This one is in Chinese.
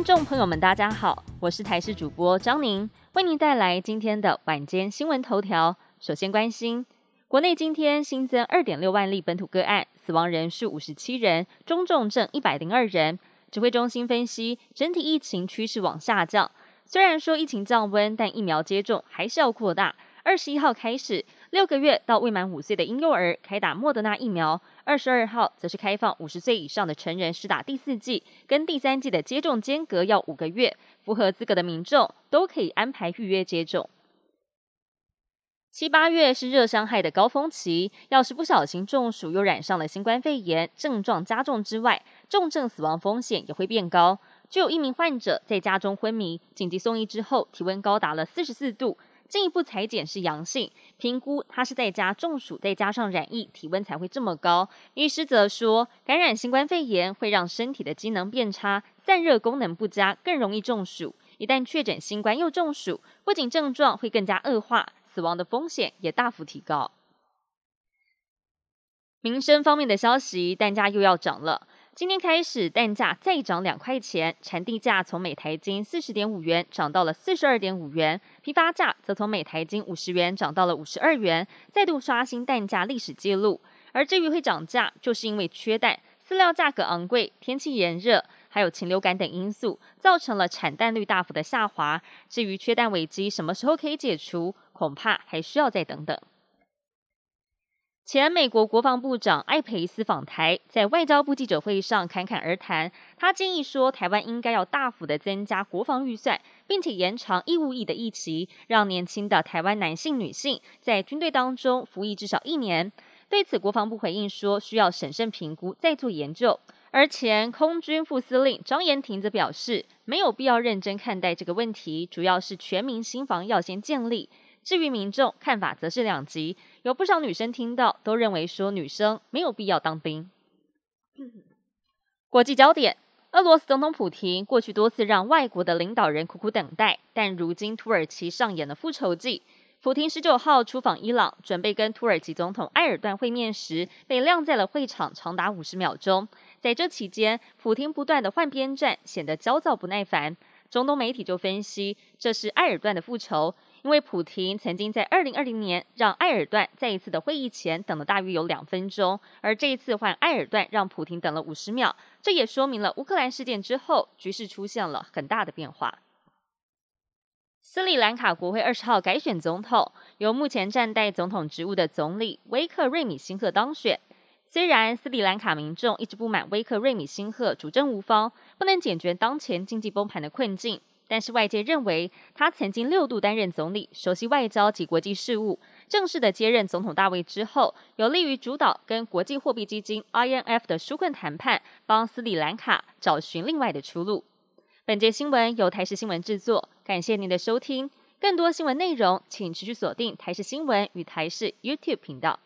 众朋友们，大家好，我是台视主播张宁，为您带来今天的晚间新闻头条。首先关心，国内今天新增二点六万例本土个案，死亡人数五十七人，中重症一百零二人。指挥中心分析，整体疫情趋势往下降。虽然说疫情降温，但疫苗接种还是要扩大。二十一号开始，六个月到未满五岁的婴幼儿开打莫德纳疫苗；二十二号则是开放五十岁以上的成人施打第四剂，跟第三剂的接种间隔要五个月，符合资格的民众都可以安排预约接种。七八月是热伤害的高峰期，要是不小心中暑又染上了新冠肺炎，症状加重之外，重症死亡风险也会变高。就有一名患者在家中昏迷，紧急送医之后，体温高达了四十四度。进一步裁剪是阳性，评估他是在家中暑，再加上染疫，体温才会这么高。医师则说，感染新冠肺炎会让身体的机能变差，散热功能不佳，更容易中暑。一旦确诊新冠又中暑，不仅症状会更加恶化，死亡的风险也大幅提高。民生方面的消息，蛋价又要涨了。今天开始，蛋价再涨两块钱，产地价从每台斤四十点五元涨到了四十二点五元，批发价则从每台斤五十元涨到了五十二元，再度刷新蛋价历史记录。而至于会涨价，就是因为缺蛋、饲料价格昂贵、天气炎热，还有禽流感等因素，造成了产蛋率大幅的下滑。至于缺蛋危机什么时候可以解除，恐怕还需要再等等。前美国国防部长艾培斯访台，在外交部记者会上侃侃而谈。他建议说，台湾应该要大幅的增加国防预算，并且延长义务役的役期，让年轻的台湾男性、女性在军队当中服役至少一年。对此，国防部回应说，需要审慎评估，再做研究。而前空军副司令张延廷则表示，没有必要认真看待这个问题，主要是全民新防要先建立。至于民众看法，则是两极。有不少女生听到，都认为说女生没有必要当兵。国际焦点：俄罗斯总统普京过去多次让外国的领导人苦苦等待，但如今土耳其上演了复仇记。普京十九号出访伊朗，准备跟土耳其总统埃尔段会面时，被晾在了会场长达五十秒钟。在这期间，普京不断的换边站，显得焦躁不耐烦。中东媒体就分析，这是埃尔段的复仇。因为普廷曾经在二零二零年让埃尔段在一次的会议前等了大约有两分钟，而这一次换埃尔段让普廷等了五十秒，这也说明了乌克兰事件之后局势出现了很大的变化。斯里兰卡国会二十号改选总统，由目前暂代总统职务的总理威克瑞米辛赫当选。虽然斯里兰卡民众一直不满威克瑞米辛赫主政无方，不能解决当前经济崩盘的困境。但是外界认为，他曾经六度担任总理，熟悉外交及国际事务。正式的接任总统大位之后，有利于主导跟国际货币基金 IMF 的纾困谈判，帮斯里兰卡找寻另外的出路。本节新闻由台视新闻制作，感谢您的收听。更多新闻内容，请持续锁定台视新闻与台视 YouTube 频道。